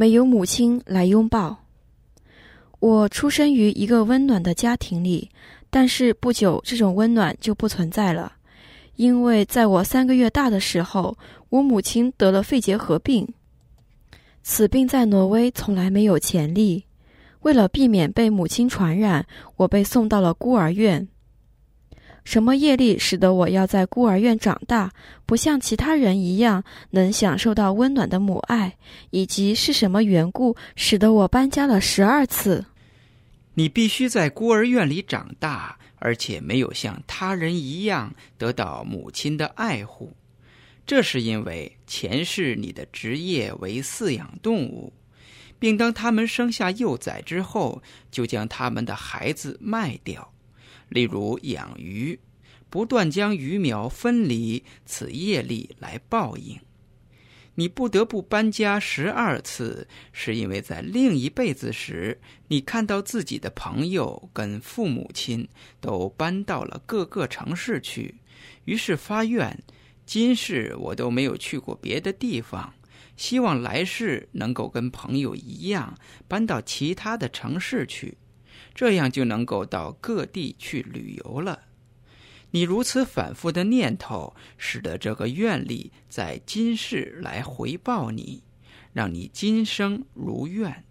没有母亲来拥抱。我出生于一个温暖的家庭里，但是不久这种温暖就不存在了，因为在我三个月大的时候，我母亲得了肺结核病。此病在挪威从来没有前例。为了避免被母亲传染，我被送到了孤儿院。什么业力使得我要在孤儿院长大，不像其他人一样能享受到温暖的母爱？以及是什么缘故使得我搬家了十二次？你必须在孤儿院里长大，而且没有像他人一样得到母亲的爱护。这是因为前世你的职业为饲养动物，并当他们生下幼崽之后，就将他们的孩子卖掉。例如养鱼，不断将鱼苗分离，此业力来报应。你不得不搬家十二次，是因为在另一辈子时，你看到自己的朋友跟父母亲都搬到了各个城市去，于是发愿：今世我都没有去过别的地方，希望来世能够跟朋友一样搬到其他的城市去。这样就能够到各地去旅游了。你如此反复的念头，使得这个愿力在今世来回报你，让你今生如愿。